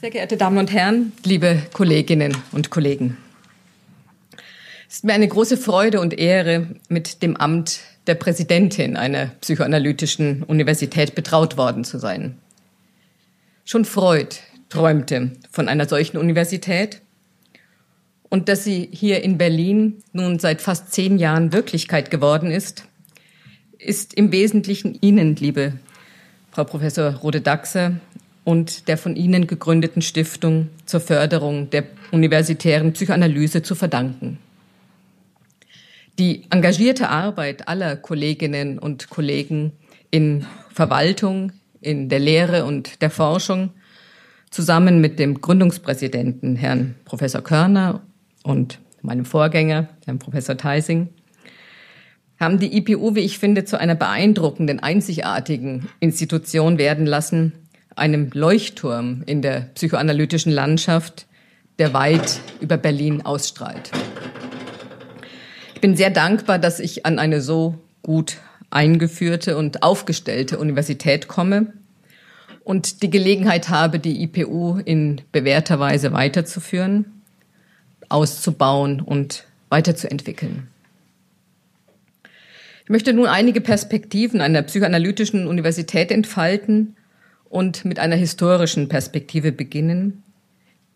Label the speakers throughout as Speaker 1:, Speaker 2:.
Speaker 1: Sehr geehrte Damen und Herren, liebe Kolleginnen und Kollegen. Es ist mir eine große Freude und Ehre, mit dem Amt der Präsidentin einer psychoanalytischen Universität betraut worden zu sein. Schon Freud träumte von einer solchen Universität und dass sie hier in Berlin nun seit fast zehn Jahren Wirklichkeit geworden ist, ist im Wesentlichen Ihnen, liebe Frau Professor Rode-Daxer, und der von Ihnen gegründeten Stiftung zur Förderung der universitären Psychoanalyse zu verdanken. Die engagierte Arbeit aller Kolleginnen und Kollegen in Verwaltung, in der Lehre und der Forschung zusammen mit dem Gründungspräsidenten Herrn Professor Körner und meinem Vorgänger Herrn Professor Theising haben die IPU, wie ich finde, zu einer beeindruckenden, einzigartigen Institution werden lassen, einem Leuchtturm in der psychoanalytischen Landschaft, der weit über Berlin ausstrahlt. Ich bin sehr dankbar, dass ich an eine so gut eingeführte und aufgestellte Universität komme und die Gelegenheit habe, die IPU in bewährter Weise weiterzuführen, auszubauen und weiterzuentwickeln. Ich möchte nun einige Perspektiven einer psychoanalytischen Universität entfalten und mit einer historischen Perspektive beginnen,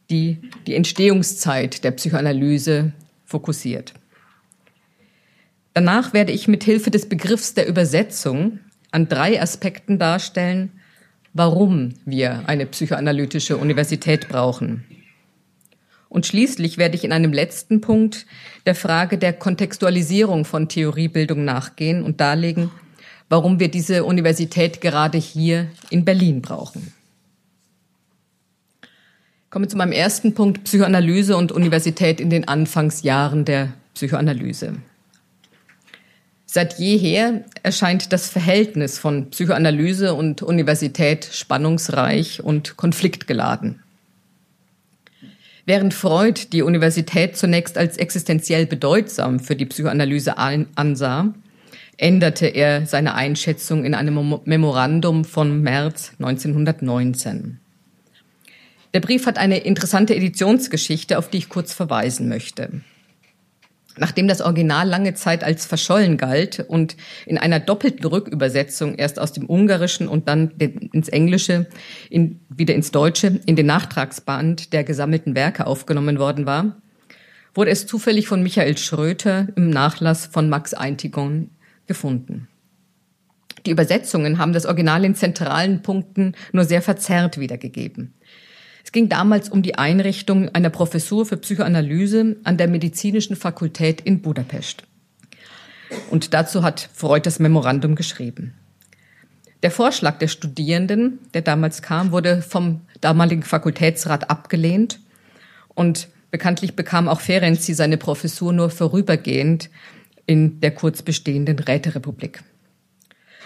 Speaker 1: die die Entstehungszeit der Psychoanalyse fokussiert. Danach werde ich mit Hilfe des Begriffs der Übersetzung an drei Aspekten darstellen, warum wir eine psychoanalytische Universität brauchen. Und schließlich werde ich in einem letzten Punkt der Frage der Kontextualisierung von Theoriebildung nachgehen und darlegen, warum wir diese Universität gerade hier in Berlin brauchen. Ich komme zu meinem ersten Punkt Psychoanalyse und Universität in den Anfangsjahren der Psychoanalyse. Seit jeher erscheint das Verhältnis von Psychoanalyse und Universität spannungsreich und konfliktgeladen. Während Freud die Universität zunächst als existenziell bedeutsam für die Psychoanalyse ansah, änderte er seine Einschätzung in einem Memorandum von März 1919. Der Brief hat eine interessante Editionsgeschichte, auf die ich kurz verweisen möchte. Nachdem das Original lange Zeit als verschollen galt und in einer doppelten Rückübersetzung erst aus dem Ungarischen und dann ins Englische, in, wieder ins Deutsche, in den Nachtragsband der gesammelten Werke aufgenommen worden war, wurde es zufällig von Michael Schröter im Nachlass von Max Eintigon gefunden. Die Übersetzungen haben das Original in zentralen Punkten nur sehr verzerrt wiedergegeben. Es ging damals um die Einrichtung einer Professur für Psychoanalyse an der Medizinischen Fakultät in Budapest. Und dazu hat Freud das Memorandum geschrieben. Der Vorschlag der Studierenden, der damals kam, wurde vom damaligen Fakultätsrat abgelehnt und bekanntlich bekam auch Ferenczi seine Professur nur vorübergehend in der kurz bestehenden Räterepublik.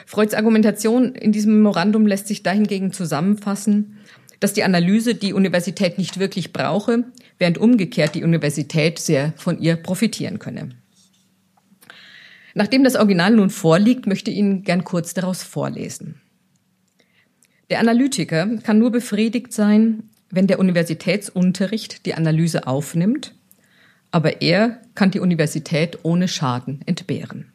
Speaker 1: Freuds Argumentation in diesem Memorandum lässt sich dahingegen zusammenfassen, dass die Analyse die Universität nicht wirklich brauche, während umgekehrt die Universität sehr von ihr profitieren könne. Nachdem das Original nun vorliegt, möchte ich Ihnen gern kurz daraus vorlesen. Der Analytiker kann nur befriedigt sein, wenn der Universitätsunterricht die Analyse aufnimmt aber er kann die Universität ohne Schaden entbehren.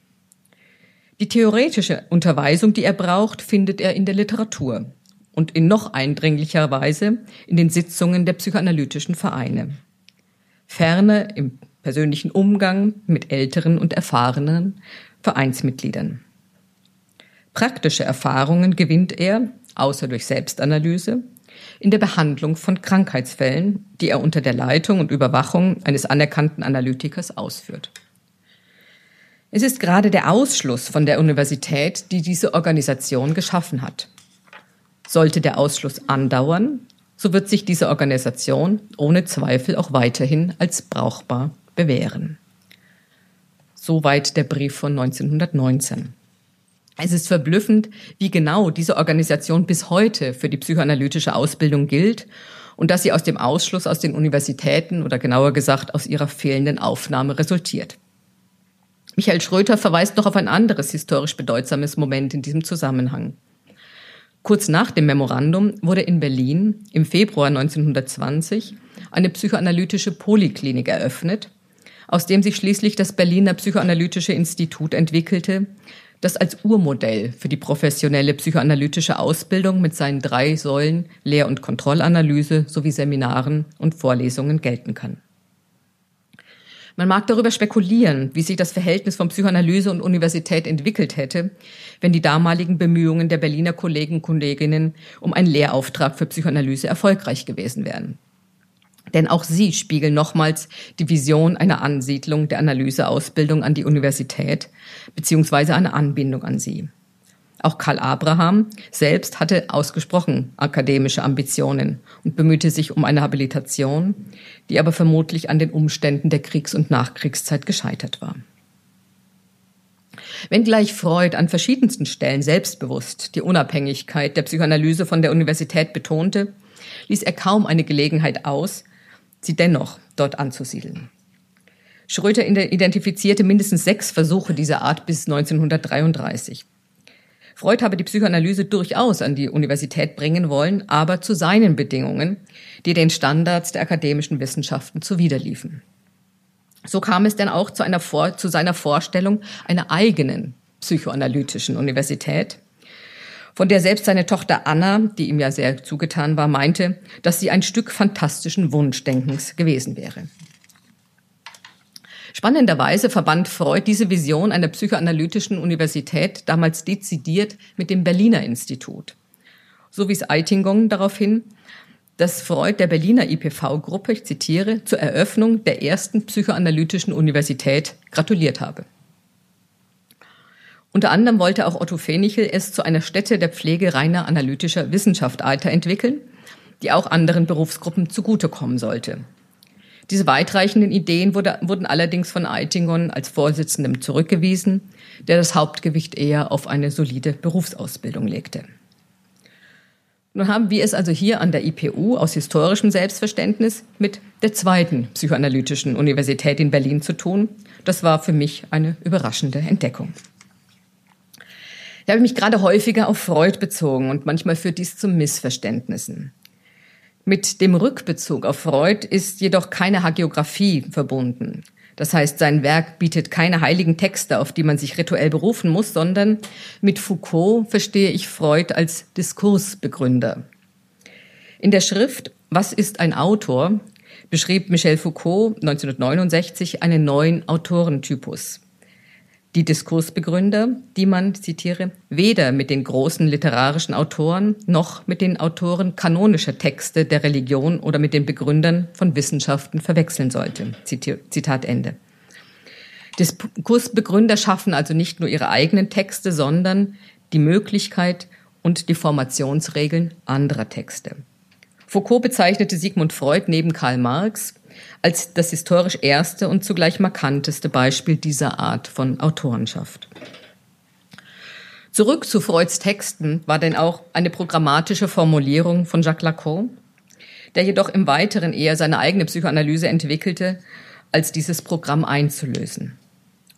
Speaker 1: Die theoretische Unterweisung, die er braucht, findet er in der Literatur und in noch eindringlicher Weise in den Sitzungen der psychoanalytischen Vereine. Ferner im persönlichen Umgang mit älteren und erfahrenen Vereinsmitgliedern. Praktische Erfahrungen gewinnt er, außer durch Selbstanalyse, in der Behandlung von Krankheitsfällen, die er unter der Leitung und Überwachung eines anerkannten Analytikers ausführt. Es ist gerade der Ausschluss von der Universität, die diese Organisation geschaffen hat. Sollte der Ausschluss andauern, so wird sich diese Organisation ohne Zweifel auch weiterhin als brauchbar bewähren. Soweit der Brief von 1919. Es ist verblüffend, wie genau diese Organisation bis heute für die psychoanalytische Ausbildung gilt und dass sie aus dem Ausschluss aus den Universitäten oder genauer gesagt aus ihrer fehlenden Aufnahme resultiert. Michael Schröter verweist noch auf ein anderes historisch bedeutsames Moment in diesem Zusammenhang. Kurz nach dem Memorandum wurde in Berlin im Februar 1920 eine psychoanalytische Poliklinik eröffnet, aus dem sich schließlich das Berliner Psychoanalytische Institut entwickelte, das als Urmodell für die professionelle psychoanalytische Ausbildung mit seinen drei Säulen Lehr- und Kontrollanalyse sowie Seminaren und Vorlesungen gelten kann. Man mag darüber spekulieren, wie sich das Verhältnis von Psychoanalyse und Universität entwickelt hätte, wenn die damaligen Bemühungen der Berliner Kollegen und Kolleginnen um einen Lehrauftrag für Psychoanalyse erfolgreich gewesen wären. Denn auch sie spiegeln nochmals die Vision einer Ansiedlung der Analyseausbildung an die Universität beziehungsweise eine Anbindung an sie. Auch Karl Abraham selbst hatte ausgesprochen akademische Ambitionen und bemühte sich um eine Habilitation, die aber vermutlich an den Umständen der Kriegs- und Nachkriegszeit gescheitert war. Wenngleich Freud an verschiedensten Stellen selbstbewusst die Unabhängigkeit der Psychoanalyse von der Universität betonte, ließ er kaum eine Gelegenheit aus, sie dennoch dort anzusiedeln. Schröter identifizierte mindestens sechs Versuche dieser Art bis 1933. Freud habe die Psychoanalyse durchaus an die Universität bringen wollen, aber zu seinen Bedingungen, die den Standards der akademischen Wissenschaften zuwiderliefen. So kam es dann auch zu, einer zu seiner Vorstellung einer eigenen psychoanalytischen Universität, von der selbst seine Tochter Anna, die ihm ja sehr zugetan war, meinte, dass sie ein Stück fantastischen Wunschdenkens gewesen wäre. Spannenderweise verband Freud diese Vision einer psychoanalytischen Universität damals dezidiert mit dem Berliner Institut. So wies Eitingong darauf hin, dass Freud der Berliner IPV-Gruppe, ich zitiere, zur Eröffnung der ersten psychoanalytischen Universität gratuliert habe. Unter anderem wollte auch Otto Fenichel es zu einer Stätte der Pflege reiner analytischer Wissenschaft weiterentwickeln, die auch anderen Berufsgruppen zugutekommen sollte. Diese weitreichenden Ideen wurde, wurden allerdings von Eitingon als Vorsitzendem zurückgewiesen, der das Hauptgewicht eher auf eine solide Berufsausbildung legte. Nun haben wir es also hier an der IPU aus historischem Selbstverständnis mit der zweiten psychoanalytischen Universität in Berlin zu tun. Das war für mich eine überraschende Entdeckung. Ich habe mich gerade häufiger auf Freud bezogen und manchmal führt dies zu Missverständnissen. Mit dem Rückbezug auf Freud ist jedoch keine Hagiografie verbunden. Das heißt, sein Werk bietet keine heiligen Texte, auf die man sich rituell berufen muss, sondern mit Foucault verstehe ich Freud als Diskursbegründer. In der Schrift Was ist ein Autor beschrieb Michel Foucault 1969 einen neuen Autorentypus die Diskursbegründer, die man, zitiere, weder mit den großen literarischen Autoren noch mit den Autoren kanonischer Texte der Religion oder mit den Begründern von Wissenschaften verwechseln sollte. Zitat Ende. Diskursbegründer schaffen also nicht nur ihre eigenen Texte, sondern die Möglichkeit und die Formationsregeln anderer Texte. Foucault bezeichnete Sigmund Freud neben Karl Marx als das historisch erste und zugleich markanteste Beispiel dieser Art von Autorenschaft. Zurück zu Freuds Texten war denn auch eine programmatische Formulierung von Jacques Lacan, der jedoch im Weiteren eher seine eigene Psychoanalyse entwickelte, als dieses Programm einzulösen.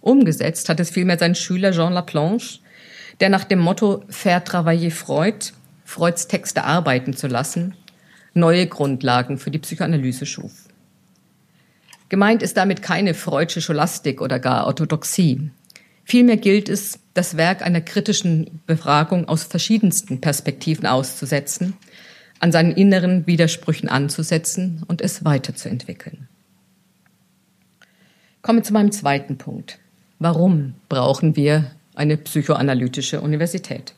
Speaker 1: Umgesetzt hat es vielmehr sein Schüler Jean Laplanche, der nach dem Motto Faire travailler Freud, Freuds Texte arbeiten zu lassen, neue Grundlagen für die Psychoanalyse schuf. Gemeint ist damit keine freudsche Scholastik oder gar Orthodoxie. Vielmehr gilt es, das Werk einer kritischen Befragung aus verschiedensten Perspektiven auszusetzen, an seinen inneren Widersprüchen anzusetzen und es weiterzuentwickeln. Komme zu meinem zweiten Punkt. Warum brauchen wir eine psychoanalytische Universität?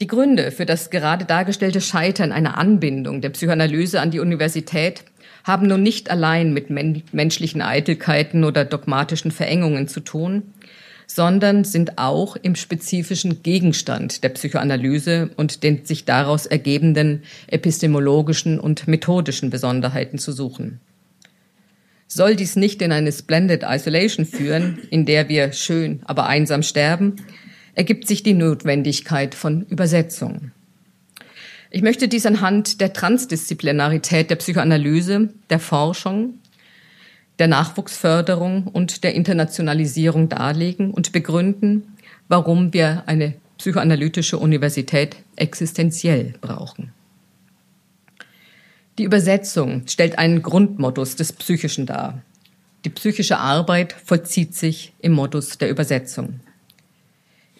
Speaker 1: Die Gründe für das gerade dargestellte Scheitern einer Anbindung der Psychoanalyse an die Universität haben nun nicht allein mit men menschlichen Eitelkeiten oder dogmatischen Verengungen zu tun, sondern sind auch im spezifischen Gegenstand der Psychoanalyse und den sich daraus ergebenden epistemologischen und methodischen Besonderheiten zu suchen. Soll dies nicht in eine Splendid Isolation führen, in der wir schön, aber einsam sterben, ergibt sich die Notwendigkeit von Übersetzung. Ich möchte dies anhand der Transdisziplinarität der Psychoanalyse, der Forschung, der Nachwuchsförderung und der Internationalisierung darlegen und begründen, warum wir eine psychoanalytische Universität existenziell brauchen. Die Übersetzung stellt einen Grundmodus des Psychischen dar. Die psychische Arbeit vollzieht sich im Modus der Übersetzung.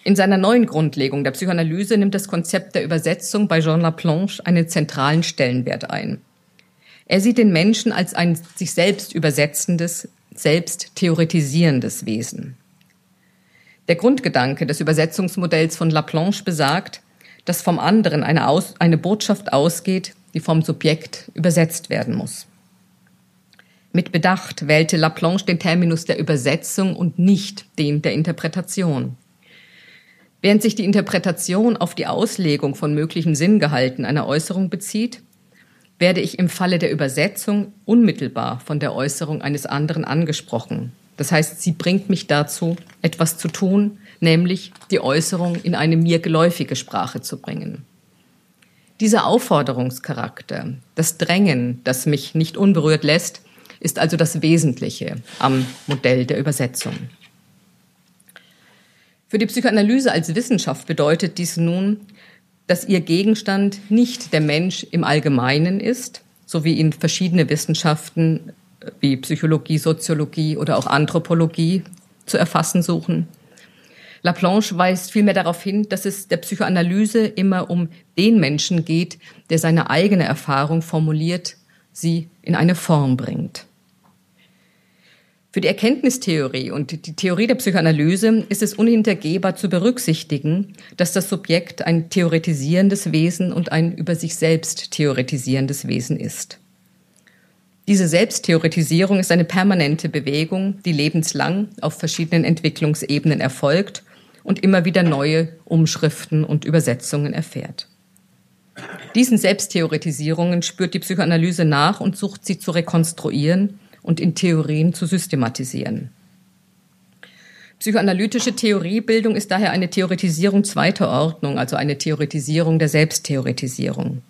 Speaker 1: In seiner neuen Grundlegung der Psychoanalyse nimmt das Konzept der Übersetzung bei Jean Laplanche einen zentralen Stellenwert ein. Er sieht den Menschen als ein sich selbst übersetzendes, selbst theoretisierendes Wesen. Der Grundgedanke des Übersetzungsmodells von Laplanche besagt, dass vom anderen eine, Aus eine Botschaft ausgeht, die vom Subjekt übersetzt werden muss. Mit Bedacht wählte Laplanche den Terminus der Übersetzung und nicht den der Interpretation. Während sich die Interpretation auf die Auslegung von möglichen Sinngehalten einer Äußerung bezieht, werde ich im Falle der Übersetzung unmittelbar von der Äußerung eines anderen angesprochen. Das heißt, sie bringt mich dazu, etwas zu tun, nämlich die Äußerung in eine mir geläufige Sprache zu bringen. Dieser Aufforderungscharakter, das Drängen, das mich nicht unberührt lässt, ist also das Wesentliche am Modell der Übersetzung. Für die Psychoanalyse als Wissenschaft bedeutet dies nun, dass ihr Gegenstand nicht der Mensch im Allgemeinen ist, so wie ihn verschiedene Wissenschaften wie Psychologie, Soziologie oder auch Anthropologie zu erfassen suchen, Laplanche weist vielmehr darauf hin, dass es der Psychoanalyse immer um den Menschen geht, der seine eigene Erfahrung formuliert, sie in eine Form bringt. Für die Erkenntnistheorie und die Theorie der Psychoanalyse ist es unhintergehbar zu berücksichtigen, dass das Subjekt ein theoretisierendes Wesen und ein über sich selbst theoretisierendes Wesen ist. Diese Selbsttheoretisierung ist eine permanente Bewegung, die lebenslang auf verschiedenen Entwicklungsebenen erfolgt und immer wieder neue Umschriften und Übersetzungen erfährt. Diesen Selbsttheoretisierungen spürt die Psychoanalyse nach und sucht sie zu rekonstruieren und in Theorien zu systematisieren. Psychoanalytische Theoriebildung ist daher eine Theoretisierung zweiter Ordnung, also eine Theoretisierung der Selbsttheoretisierung.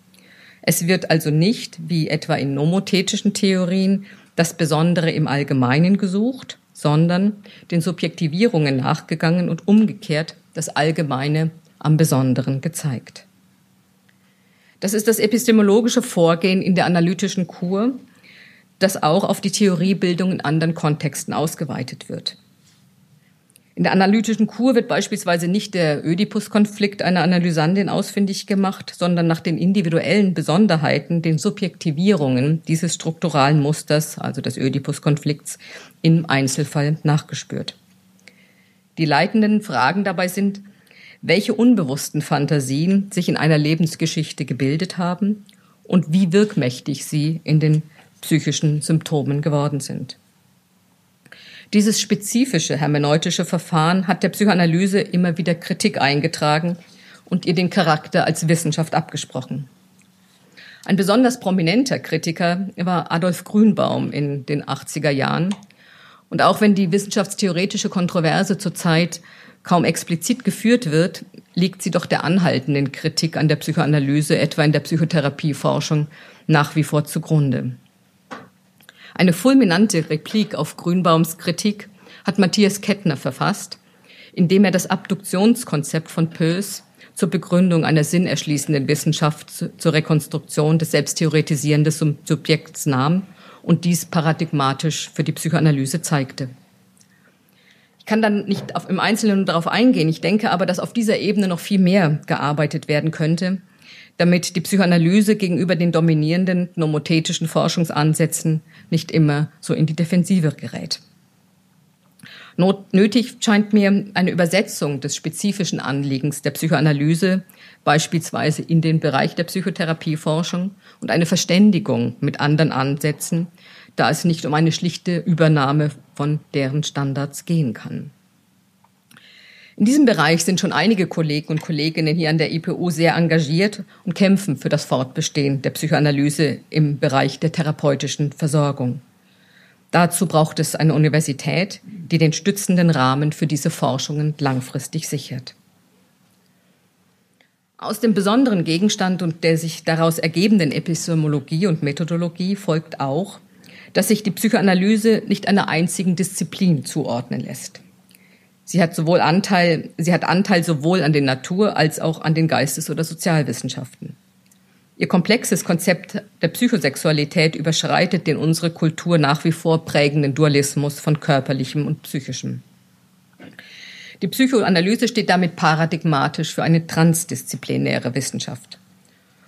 Speaker 1: Es wird also nicht, wie etwa in nomothetischen Theorien, das Besondere im Allgemeinen gesucht, sondern den Subjektivierungen nachgegangen und umgekehrt das Allgemeine am Besonderen gezeigt. Das ist das epistemologische Vorgehen in der analytischen Kur, das auch auf die Theoriebildung in anderen Kontexten ausgeweitet wird. In der analytischen Kur wird beispielsweise nicht der Ödipus-Konflikt einer Analysandin ausfindig gemacht, sondern nach den individuellen Besonderheiten, den Subjektivierungen dieses strukturalen Musters, also des Ödipus-Konflikts, im Einzelfall nachgespürt. Die leitenden Fragen dabei sind, welche unbewussten Fantasien sich in einer Lebensgeschichte gebildet haben und wie wirkmächtig sie in den psychischen Symptomen geworden sind. Dieses spezifische hermeneutische Verfahren hat der Psychoanalyse immer wieder Kritik eingetragen und ihr den Charakter als Wissenschaft abgesprochen. Ein besonders prominenter Kritiker war Adolf Grünbaum in den 80er Jahren. Und auch wenn die wissenschaftstheoretische Kontroverse zurzeit kaum explizit geführt wird, liegt sie doch der anhaltenden Kritik an der Psychoanalyse, etwa in der Psychotherapieforschung, nach wie vor zugrunde. Eine fulminante Replik auf Grünbaums Kritik hat Matthias Kettner verfasst, indem er das Abduktionskonzept von Peirce zur Begründung einer sinnerschließenden Wissenschaft zur Rekonstruktion des selbsttheoretisierenden Subjekts nahm und dies paradigmatisch für die Psychoanalyse zeigte. Ich kann dann nicht auf, im Einzelnen darauf eingehen. Ich denke aber, dass auf dieser Ebene noch viel mehr gearbeitet werden könnte, damit die Psychoanalyse gegenüber den dominierenden nomothetischen Forschungsansätzen nicht immer so in die Defensive gerät. Not nötig scheint mir eine Übersetzung des spezifischen Anliegens der Psychoanalyse, beispielsweise in den Bereich der Psychotherapieforschung, und eine Verständigung mit anderen Ansätzen, da es nicht um eine schlichte Übernahme von deren Standards gehen kann. In diesem Bereich sind schon einige Kollegen und Kolleginnen hier an der IPU sehr engagiert und kämpfen für das Fortbestehen der Psychoanalyse im Bereich der therapeutischen Versorgung. Dazu braucht es eine Universität, die den stützenden Rahmen für diese Forschungen langfristig sichert. Aus dem besonderen Gegenstand und der sich daraus ergebenden Epistemologie und Methodologie folgt auch, dass sich die Psychoanalyse nicht einer einzigen Disziplin zuordnen lässt. Sie hat sowohl Anteil, sie hat Anteil sowohl an den Natur- als auch an den Geistes- oder Sozialwissenschaften. Ihr komplexes Konzept der Psychosexualität überschreitet den unsere Kultur nach wie vor prägenden Dualismus von körperlichem und psychischem. Die Psychoanalyse steht damit paradigmatisch für eine transdisziplinäre Wissenschaft.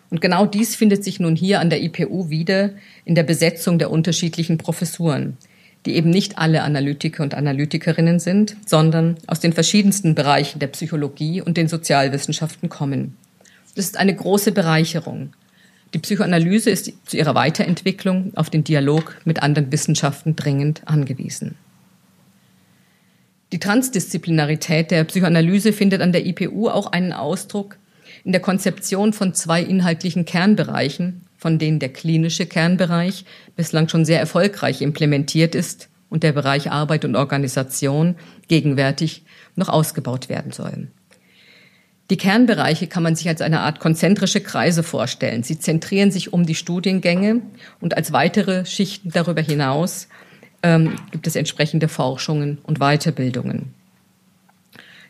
Speaker 1: Und genau dies findet sich nun hier an der IPU wieder in der Besetzung der unterschiedlichen Professuren, die eben nicht alle Analytiker und Analytikerinnen sind, sondern aus den verschiedensten Bereichen der Psychologie und den Sozialwissenschaften kommen. Das ist eine große Bereicherung. Die Psychoanalyse ist zu ihrer Weiterentwicklung auf den Dialog mit anderen Wissenschaften dringend angewiesen. Die Transdisziplinarität der Psychoanalyse findet an der IPU auch einen Ausdruck in der Konzeption von zwei inhaltlichen Kernbereichen, von denen der klinische Kernbereich bislang schon sehr erfolgreich implementiert ist und der Bereich Arbeit und Organisation gegenwärtig noch ausgebaut werden soll. Die Kernbereiche kann man sich als eine Art konzentrische Kreise vorstellen. Sie zentrieren sich um die Studiengänge und als weitere Schichten darüber hinaus ähm, gibt es entsprechende Forschungen und Weiterbildungen.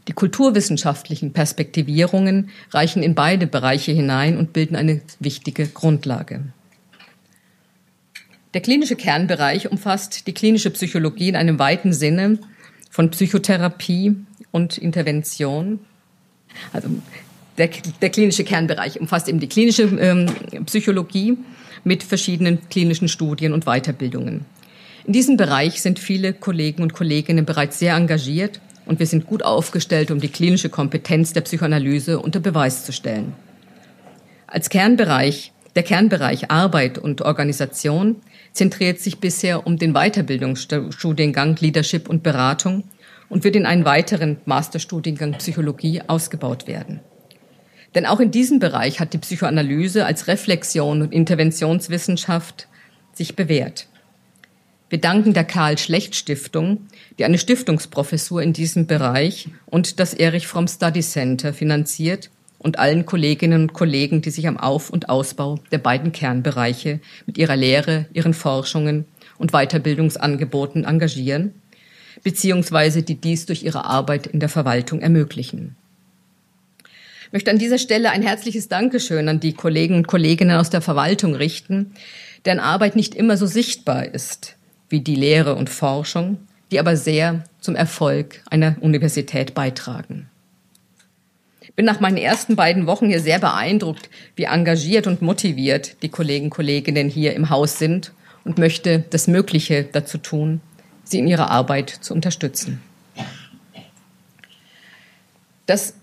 Speaker 1: Die kulturwissenschaftlichen Perspektivierungen reichen in beide Bereiche hinein und bilden eine wichtige Grundlage. Der klinische Kernbereich umfasst die klinische Psychologie in einem weiten Sinne von Psychotherapie und Intervention. Also der, der klinische Kernbereich umfasst eben die klinische ähm, Psychologie mit verschiedenen klinischen Studien und Weiterbildungen. In diesem Bereich sind viele Kollegen und Kolleginnen bereits sehr engagiert und wir sind gut aufgestellt, um die klinische Kompetenz der Psychoanalyse unter Beweis zu stellen. Als Kernbereich, der Kernbereich Arbeit und Organisation zentriert sich bisher um den Weiterbildungsstudiengang Leadership und Beratung und wird in einen weiteren Masterstudiengang Psychologie ausgebaut werden. Denn auch in diesem Bereich hat die Psychoanalyse als Reflexion und Interventionswissenschaft sich bewährt. Wir danken der Karl Schlecht Stiftung, die eine Stiftungsprofessur in diesem Bereich und das Erich Fromm Study Center finanziert und allen Kolleginnen und Kollegen, die sich am Auf- und Ausbau der beiden Kernbereiche mit ihrer Lehre, ihren Forschungen und Weiterbildungsangeboten engagieren, beziehungsweise die dies durch ihre Arbeit in der Verwaltung ermöglichen. Ich möchte an dieser Stelle ein herzliches Dankeschön an die Kollegen und Kolleginnen aus der Verwaltung richten, deren Arbeit nicht immer so sichtbar ist wie die Lehre und Forschung, die aber sehr zum Erfolg einer Universität beitragen. Ich bin nach meinen ersten beiden Wochen hier sehr beeindruckt, wie engagiert und motiviert die Kollegen und Kolleginnen hier im Haus sind und möchte das Mögliche dazu tun, sie in ihrer Arbeit zu unterstützen. Das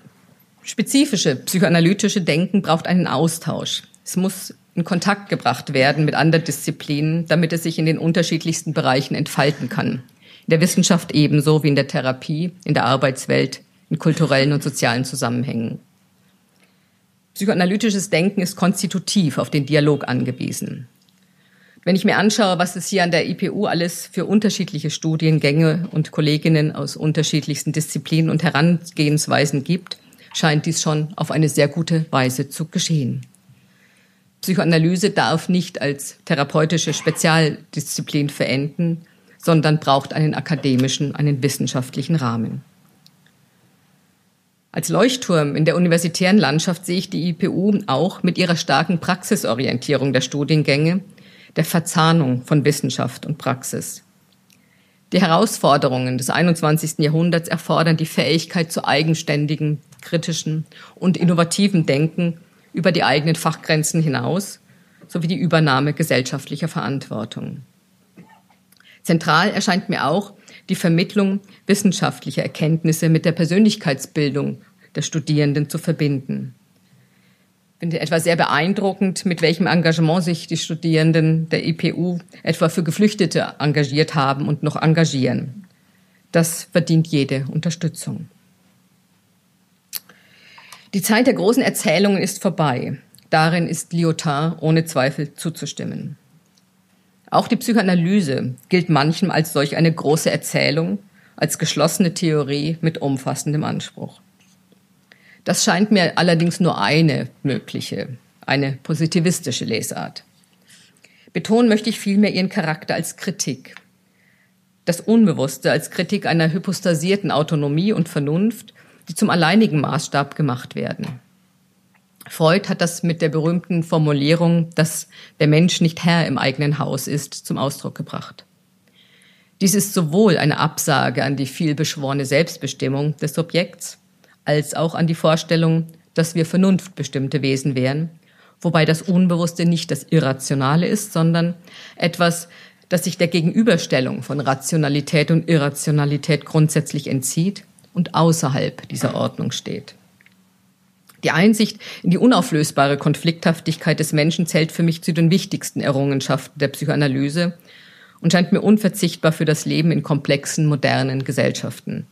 Speaker 1: spezifische psychoanalytische Denken braucht einen Austausch. Es muss in Kontakt gebracht werden mit anderen Disziplinen, damit es sich in den unterschiedlichsten Bereichen entfalten kann. In der Wissenschaft ebenso wie in der Therapie, in der Arbeitswelt, in kulturellen und sozialen Zusammenhängen. Psychoanalytisches Denken ist konstitutiv auf den Dialog angewiesen. Wenn ich mir anschaue, was es hier an der IPU alles für unterschiedliche Studiengänge und Kolleginnen aus unterschiedlichsten Disziplinen und Herangehensweisen gibt, scheint dies schon auf eine sehr gute Weise zu geschehen. Psychoanalyse darf nicht als therapeutische Spezialdisziplin verenden, sondern braucht einen akademischen, einen wissenschaftlichen Rahmen. Als Leuchtturm in der universitären Landschaft sehe ich die IPU auch mit ihrer starken Praxisorientierung der Studiengänge, der Verzahnung von Wissenschaft und Praxis. Die Herausforderungen des 21. Jahrhunderts erfordern die Fähigkeit zu eigenständigen, kritischen und innovativen Denken über die eigenen Fachgrenzen hinaus sowie die Übernahme gesellschaftlicher Verantwortung. Zentral erscheint mir auch die Vermittlung wissenschaftlicher Erkenntnisse mit der Persönlichkeitsbildung der Studierenden zu verbinden. Ich finde etwa sehr beeindruckend, mit welchem Engagement sich die Studierenden der IPU etwa für Geflüchtete engagiert haben und noch engagieren. Das verdient jede Unterstützung. Die Zeit der großen Erzählungen ist vorbei. Darin ist Lyotard ohne Zweifel zuzustimmen. Auch die Psychoanalyse gilt manchem als solch eine große Erzählung, als geschlossene Theorie mit umfassendem Anspruch. Das scheint mir allerdings nur eine mögliche, eine positivistische Lesart. Betonen möchte ich vielmehr ihren Charakter als Kritik. das Unbewusste als Kritik einer hypostasierten Autonomie und Vernunft, die zum alleinigen Maßstab gemacht werden. Freud hat das mit der berühmten Formulierung, dass der Mensch nicht Herr im eigenen Haus ist, zum Ausdruck gebracht. Dies ist sowohl eine Absage an die vielbeschworene Selbstbestimmung des Subjekts, als auch an die Vorstellung, dass wir vernunftbestimmte Wesen wären, wobei das Unbewusste nicht das Irrationale ist, sondern etwas, das sich der Gegenüberstellung von Rationalität und Irrationalität grundsätzlich entzieht und außerhalb dieser Ordnung steht. Die Einsicht in die unauflösbare Konflikthaftigkeit des Menschen zählt für mich zu den wichtigsten Errungenschaften der Psychoanalyse und scheint mir unverzichtbar für das Leben in komplexen, modernen Gesellschaften.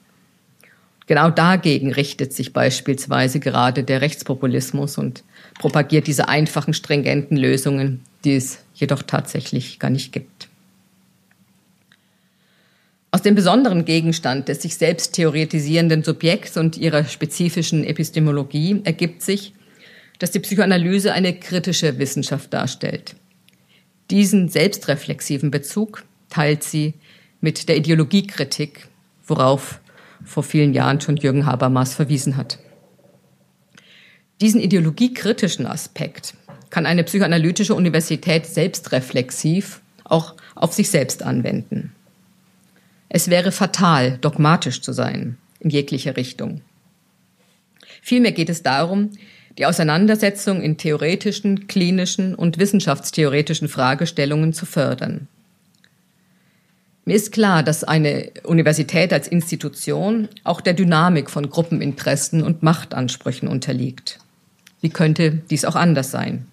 Speaker 1: Genau dagegen richtet sich beispielsweise gerade der Rechtspopulismus und propagiert diese einfachen, stringenten Lösungen, die es jedoch tatsächlich gar nicht gibt. Aus dem besonderen Gegenstand des sich selbst theoretisierenden Subjekts und ihrer spezifischen Epistemologie ergibt sich, dass die Psychoanalyse eine kritische Wissenschaft darstellt. Diesen selbstreflexiven Bezug teilt sie mit der Ideologiekritik, worauf vor vielen Jahren schon Jürgen Habermas verwiesen hat. Diesen ideologiekritischen Aspekt kann eine psychoanalytische Universität selbstreflexiv auch auf sich selbst anwenden. Es wäre fatal, dogmatisch zu sein, in jeglicher Richtung. Vielmehr geht es darum, die Auseinandersetzung in theoretischen, klinischen und wissenschaftstheoretischen Fragestellungen zu fördern. Mir ist klar, dass eine Universität als Institution auch der Dynamik von Gruppeninteressen und Machtansprüchen unterliegt. Wie könnte dies auch anders sein?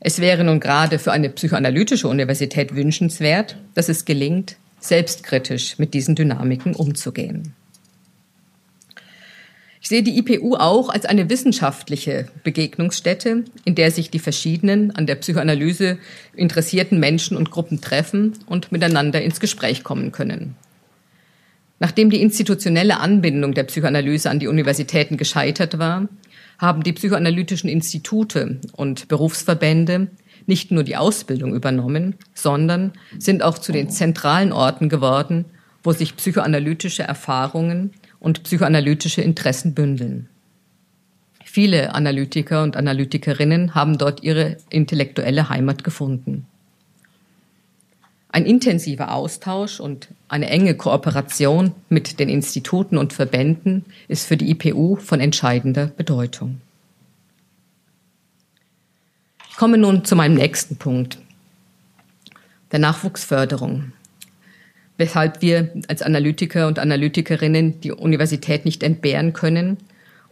Speaker 1: Es wäre nun gerade für eine psychoanalytische Universität wünschenswert, dass es gelingt, selbstkritisch mit diesen Dynamiken umzugehen. Ich sehe die IPU auch als eine wissenschaftliche Begegnungsstätte, in der sich die verschiedenen an der Psychoanalyse interessierten Menschen und Gruppen treffen und miteinander ins Gespräch kommen können. Nachdem die institutionelle Anbindung der Psychoanalyse an die Universitäten gescheitert war, haben die psychoanalytischen Institute und Berufsverbände nicht nur die Ausbildung übernommen, sondern sind auch zu den zentralen Orten geworden, wo sich psychoanalytische Erfahrungen und psychoanalytische Interessen bündeln. Viele Analytiker und Analytikerinnen haben dort ihre intellektuelle Heimat gefunden. Ein intensiver Austausch und eine enge Kooperation mit den Instituten und Verbänden ist für die IPU von entscheidender Bedeutung komme nun zu meinem nächsten Punkt, der Nachwuchsförderung. Weshalb wir als Analytiker und Analytikerinnen die Universität nicht entbehren können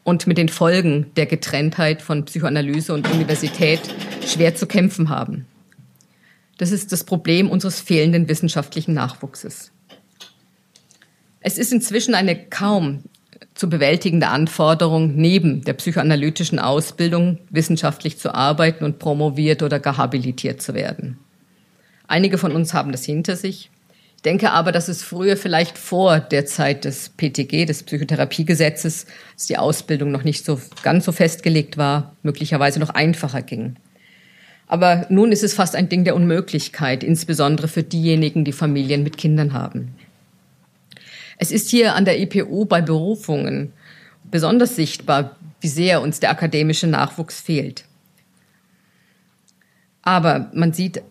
Speaker 1: und mit den Folgen der Getrenntheit von Psychoanalyse und Universität schwer zu kämpfen haben. Das ist das Problem unseres fehlenden wissenschaftlichen Nachwuchses. Es ist inzwischen eine kaum zu bewältigende Anforderung, neben der psychoanalytischen Ausbildung wissenschaftlich zu arbeiten und promoviert oder gar habilitiert zu werden. Einige von uns haben das hinter sich. Ich denke aber, dass es früher vielleicht vor der Zeit des PTG, des Psychotherapiegesetzes, als die Ausbildung noch nicht so ganz so festgelegt war, möglicherweise noch einfacher ging. Aber nun ist es fast ein Ding der Unmöglichkeit, insbesondere für diejenigen, die Familien mit Kindern haben. Es ist hier an der IPU bei Berufungen besonders sichtbar, wie sehr uns der akademische Nachwuchs fehlt. Aber man sieht,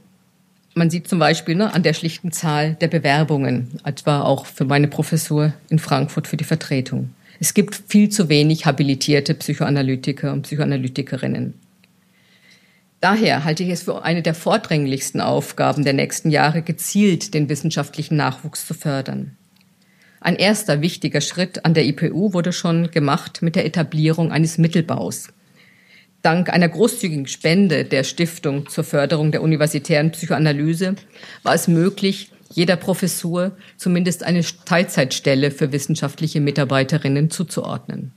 Speaker 1: man sieht zum Beispiel ne, an der schlichten Zahl der Bewerbungen, etwa auch für meine Professur in Frankfurt für die Vertretung. Es gibt viel zu wenig habilitierte Psychoanalytiker und Psychoanalytikerinnen. Daher halte ich es für eine der vordringlichsten Aufgaben der nächsten Jahre, gezielt den wissenschaftlichen Nachwuchs zu fördern. Ein erster wichtiger Schritt an der IPU wurde schon gemacht mit der Etablierung eines Mittelbaus. Dank einer großzügigen Spende der Stiftung zur Förderung der universitären Psychoanalyse war es möglich, jeder Professur zumindest eine Teilzeitstelle für wissenschaftliche Mitarbeiterinnen zuzuordnen.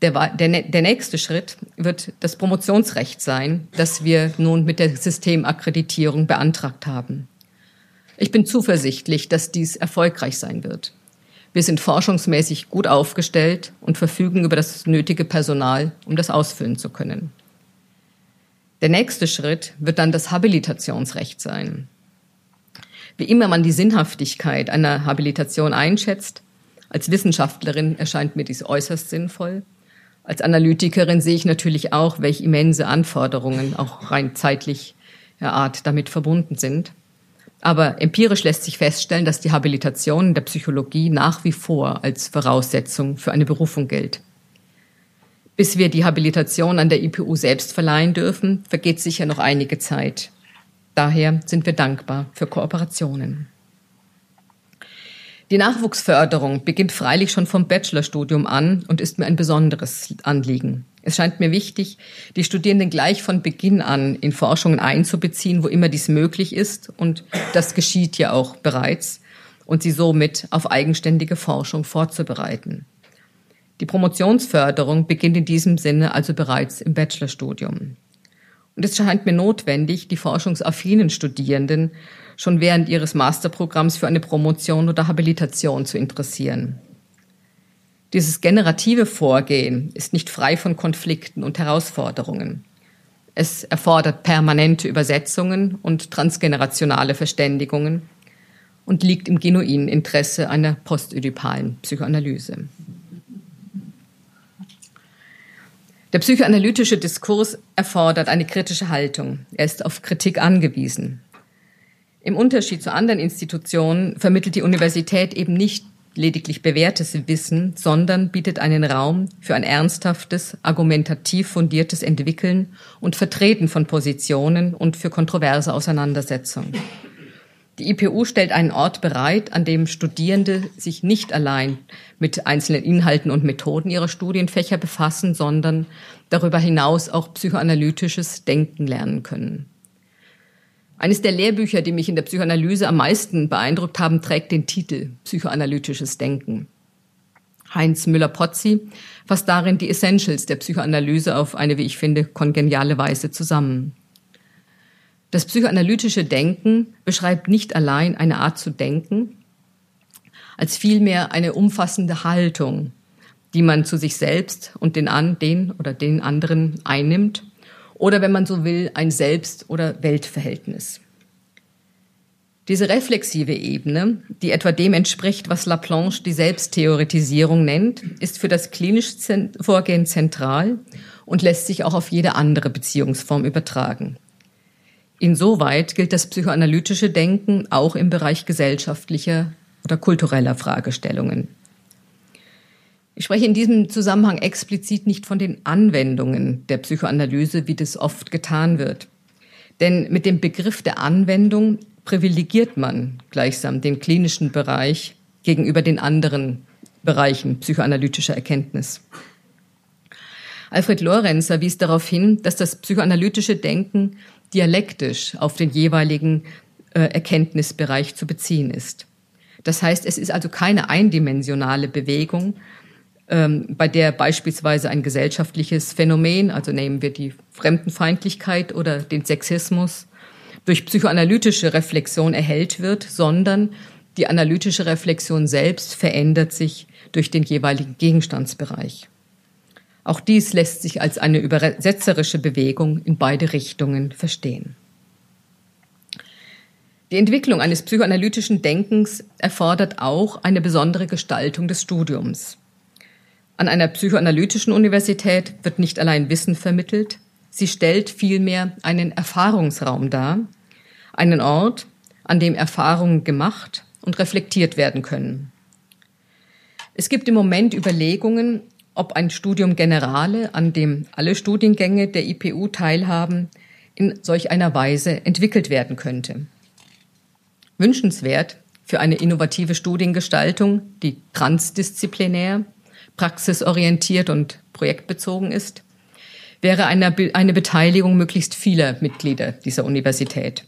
Speaker 1: Der, der, der, nächste Schritt wird das Promotionsrecht sein, das wir nun mit der Systemakkreditierung beantragt haben. Ich bin zuversichtlich, dass dies erfolgreich sein wird. Wir sind forschungsmäßig gut aufgestellt und verfügen über das nötige Personal, um das ausfüllen zu können. Der nächste Schritt wird dann das Habilitationsrecht sein. Wie immer man die Sinnhaftigkeit einer Habilitation einschätzt, als Wissenschaftlerin erscheint mir dies äußerst sinnvoll. Als Analytikerin sehe ich natürlich auch, welche immense Anforderungen auch rein zeitlicher Art damit verbunden sind. Aber empirisch lässt sich feststellen, dass die Habilitation in der Psychologie nach wie vor als Voraussetzung für eine Berufung gilt. Bis wir die Habilitation an der IPU selbst verleihen dürfen, vergeht sicher noch einige Zeit. Daher sind wir dankbar für Kooperationen. Die Nachwuchsförderung beginnt freilich schon vom Bachelorstudium an und ist mir ein besonderes Anliegen. Es scheint mir wichtig, die Studierenden gleich von Beginn an in Forschungen einzubeziehen, wo immer dies möglich ist. Und das geschieht ja auch bereits. Und sie somit auf eigenständige Forschung vorzubereiten. Die Promotionsförderung beginnt in diesem Sinne also bereits im Bachelorstudium. Und es scheint mir notwendig, die forschungsaffinen Studierenden schon während ihres Masterprogramms für eine Promotion oder Habilitation zu interessieren. Dieses generative Vorgehen ist nicht frei von Konflikten und Herausforderungen. Es erfordert permanente Übersetzungen und transgenerationale Verständigungen und liegt im genuinen Interesse einer postödipalen Psychoanalyse. Der psychoanalytische Diskurs erfordert eine kritische Haltung. Er ist auf Kritik angewiesen. Im Unterschied zu anderen Institutionen vermittelt die Universität eben nicht lediglich bewährtes Wissen, sondern bietet einen Raum für ein ernsthaftes, argumentativ fundiertes Entwickeln und Vertreten von Positionen und für kontroverse Auseinandersetzungen. Die IPU stellt einen Ort bereit, an dem Studierende sich nicht allein mit einzelnen Inhalten und Methoden ihrer Studienfächer befassen, sondern darüber hinaus auch psychoanalytisches Denken lernen können. Eines der Lehrbücher, die mich in der Psychoanalyse am meisten beeindruckt haben, trägt den Titel Psychoanalytisches Denken. Heinz Müller-Pozzi fasst darin die Essentials der Psychoanalyse auf eine, wie ich finde, kongeniale Weise zusammen. Das psychoanalytische Denken beschreibt nicht allein eine Art zu denken, als vielmehr eine umfassende Haltung, die man zu sich selbst und den, an, den oder den anderen einnimmt oder wenn man so will, ein Selbst- oder Weltverhältnis. Diese reflexive Ebene, die etwa dem entspricht, was Laplanche die Selbsttheoretisierung nennt, ist für das klinische Vorgehen zentral und lässt sich auch auf jede andere Beziehungsform übertragen. Insoweit gilt das psychoanalytische Denken auch im Bereich gesellschaftlicher oder kultureller Fragestellungen. Ich spreche in diesem Zusammenhang explizit nicht von den Anwendungen der Psychoanalyse, wie das oft getan wird. Denn mit dem Begriff der Anwendung privilegiert man gleichsam den klinischen Bereich gegenüber den anderen Bereichen psychoanalytischer Erkenntnis. Alfred Lorenzer wies darauf hin, dass das psychoanalytische Denken dialektisch auf den jeweiligen äh, Erkenntnisbereich zu beziehen ist. Das heißt, es ist also keine eindimensionale Bewegung, bei der beispielsweise ein gesellschaftliches Phänomen, also nehmen wir die Fremdenfeindlichkeit oder den Sexismus, durch psychoanalytische Reflexion erhellt wird, sondern die analytische Reflexion selbst verändert sich durch den jeweiligen Gegenstandsbereich. Auch dies lässt sich als eine übersetzerische Bewegung in beide Richtungen verstehen. Die Entwicklung eines psychoanalytischen Denkens erfordert auch eine besondere Gestaltung des Studiums. An einer psychoanalytischen Universität wird nicht allein Wissen vermittelt, sie stellt vielmehr einen Erfahrungsraum dar, einen Ort, an dem Erfahrungen gemacht und reflektiert werden können. Es gibt im Moment Überlegungen, ob ein Studium Generale, an dem alle Studiengänge der IPU teilhaben, in solch einer Weise entwickelt werden könnte. Wünschenswert für eine innovative Studiengestaltung, die transdisziplinär praxisorientiert und projektbezogen ist, wäre eine, eine Beteiligung möglichst vieler Mitglieder dieser Universität.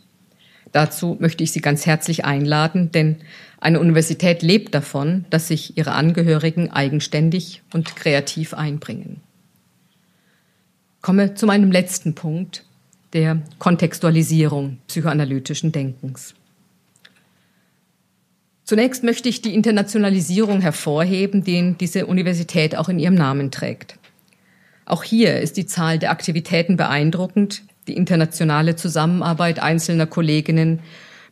Speaker 1: Dazu möchte ich Sie ganz herzlich einladen, denn eine Universität lebt davon, dass sich ihre Angehörigen eigenständig und kreativ einbringen. Komme zu meinem letzten Punkt, der Kontextualisierung psychoanalytischen Denkens. Zunächst möchte ich die Internationalisierung hervorheben, den diese Universität auch in ihrem Namen trägt. Auch hier ist die Zahl der Aktivitäten beeindruckend. Die internationale Zusammenarbeit einzelner Kolleginnen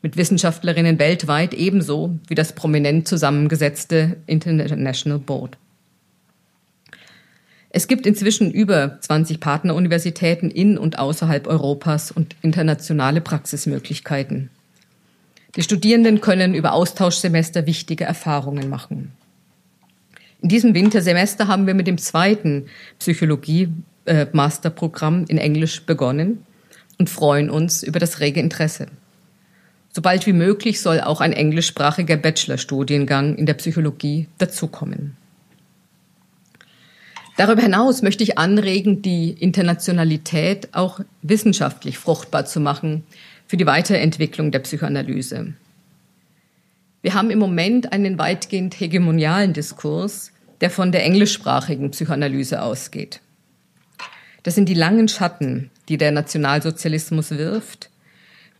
Speaker 1: mit Wissenschaftlerinnen weltweit ebenso wie das prominent zusammengesetzte International Board. Es gibt inzwischen über 20 Partneruniversitäten in und außerhalb Europas und internationale Praxismöglichkeiten. Die Studierenden können über Austauschsemester wichtige Erfahrungen machen. In diesem Wintersemester haben wir mit dem zweiten Psychologie-Masterprogramm in Englisch begonnen und freuen uns über das rege Interesse. Sobald wie möglich soll auch ein englischsprachiger Bachelorstudiengang in der Psychologie dazukommen. Darüber hinaus möchte ich anregen, die Internationalität auch wissenschaftlich fruchtbar zu machen für die Weiterentwicklung der Psychoanalyse. Wir haben im Moment einen weitgehend hegemonialen Diskurs, der von der englischsprachigen Psychoanalyse ausgeht. Das sind die langen Schatten, die der Nationalsozialismus wirft,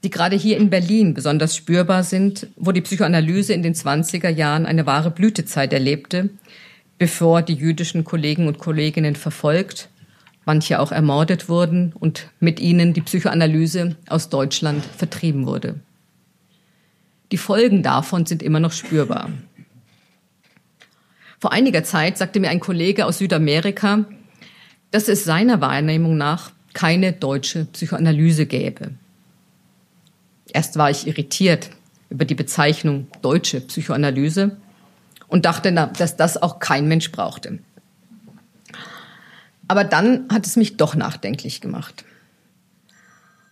Speaker 1: die gerade hier in Berlin besonders spürbar sind, wo die Psychoanalyse in den 20er Jahren eine wahre Blütezeit erlebte, bevor die jüdischen Kollegen und Kolleginnen verfolgt, manche auch ermordet wurden und mit ihnen die Psychoanalyse aus Deutschland vertrieben wurde. Die Folgen davon sind immer noch spürbar. Vor einiger Zeit sagte mir ein Kollege aus Südamerika, dass es seiner Wahrnehmung nach keine deutsche Psychoanalyse gäbe. Erst war ich irritiert über die Bezeichnung deutsche Psychoanalyse und dachte, dass das auch kein Mensch brauchte. Aber dann hat es mich doch nachdenklich gemacht.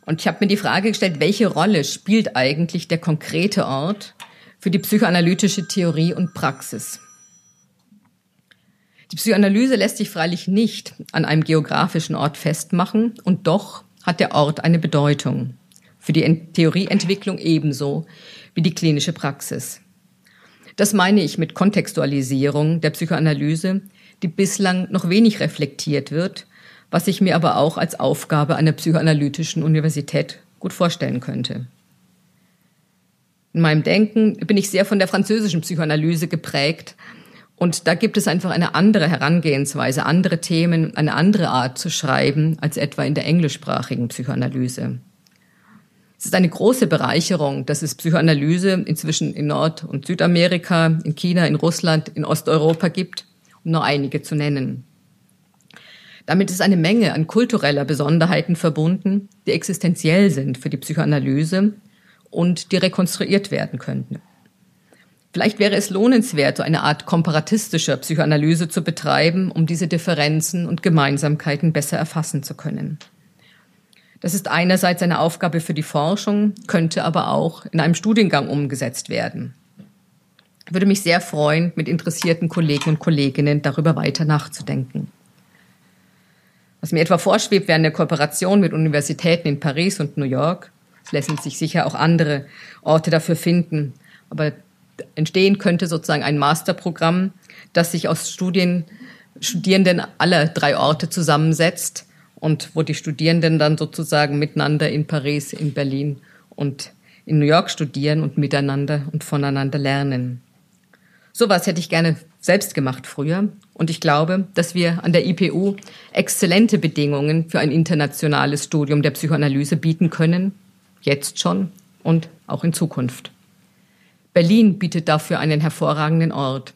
Speaker 1: Und ich habe mir die Frage gestellt, welche Rolle spielt eigentlich der konkrete Ort für die psychoanalytische Theorie und Praxis? Die Psychoanalyse lässt sich freilich nicht an einem geografischen Ort festmachen und doch hat der Ort eine Bedeutung für die Theorieentwicklung ebenso wie die klinische Praxis. Das meine ich mit Kontextualisierung der Psychoanalyse, die bislang noch wenig reflektiert wird, was ich mir aber auch als Aufgabe einer psychoanalytischen Universität gut vorstellen könnte. In meinem Denken bin ich sehr von der französischen Psychoanalyse geprägt und da gibt es einfach eine andere Herangehensweise, andere Themen, eine andere Art zu schreiben als etwa in der englischsprachigen Psychoanalyse. Es ist eine große Bereicherung, dass es Psychoanalyse inzwischen in Nord- und Südamerika, in China, in Russland, in Osteuropa gibt, um nur einige zu nennen. Damit ist eine Menge an kultureller Besonderheiten verbunden, die existenziell sind für die Psychoanalyse und die rekonstruiert werden könnten. Vielleicht wäre es lohnenswert, so eine Art komparatistischer Psychoanalyse zu betreiben, um diese Differenzen und Gemeinsamkeiten besser erfassen zu können. Das ist einerseits eine Aufgabe für die Forschung, könnte aber auch in einem Studiengang umgesetzt werden. Ich würde mich sehr freuen, mit interessierten Kollegen und Kolleginnen darüber weiter nachzudenken. Was mir etwa vorschwebt, wäre eine Kooperation mit Universitäten in Paris und New York. Es lassen sich sicher auch andere Orte dafür finden. Aber entstehen könnte sozusagen ein Masterprogramm, das sich aus Studien, Studierenden aller drei Orte zusammensetzt und wo die Studierenden dann sozusagen miteinander in Paris, in Berlin und in New York studieren und miteinander und voneinander lernen. Sowas hätte ich gerne selbst gemacht früher und ich glaube, dass wir an der IPU exzellente Bedingungen für ein internationales Studium der Psychoanalyse bieten können, jetzt schon und auch in Zukunft. Berlin bietet dafür einen hervorragenden Ort.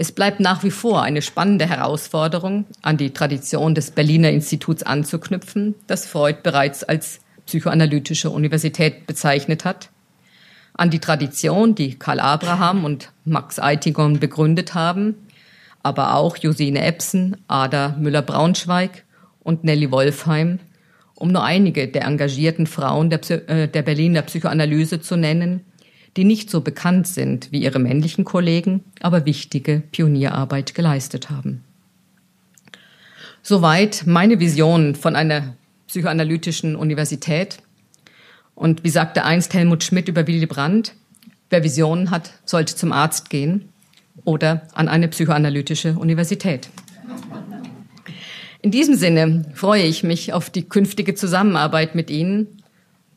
Speaker 1: Es bleibt nach wie vor eine spannende Herausforderung, an die Tradition des Berliner Instituts anzuknüpfen, das Freud bereits als psychoanalytische Universität bezeichnet hat, an die Tradition, die Karl Abraham und Max Eitingon begründet haben, aber auch Josine Epsen, Ada Müller-Braunschweig und Nelly Wolfheim, um nur einige der engagierten Frauen der, äh, der Berliner Psychoanalyse zu nennen, die nicht so bekannt sind wie ihre männlichen Kollegen, aber wichtige Pionierarbeit geleistet haben. Soweit meine Vision von einer psychoanalytischen Universität. Und wie sagte einst Helmut Schmidt über Willy Brandt, wer Visionen hat, sollte zum Arzt gehen oder an eine psychoanalytische Universität. In diesem Sinne freue ich mich auf die künftige Zusammenarbeit mit Ihnen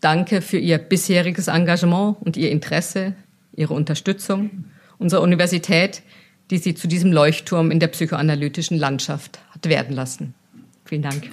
Speaker 1: Danke für Ihr bisheriges Engagement und Ihr Interesse, Ihre Unterstützung unserer Universität, die Sie zu diesem Leuchtturm in der psychoanalytischen Landschaft hat werden lassen. Vielen Dank.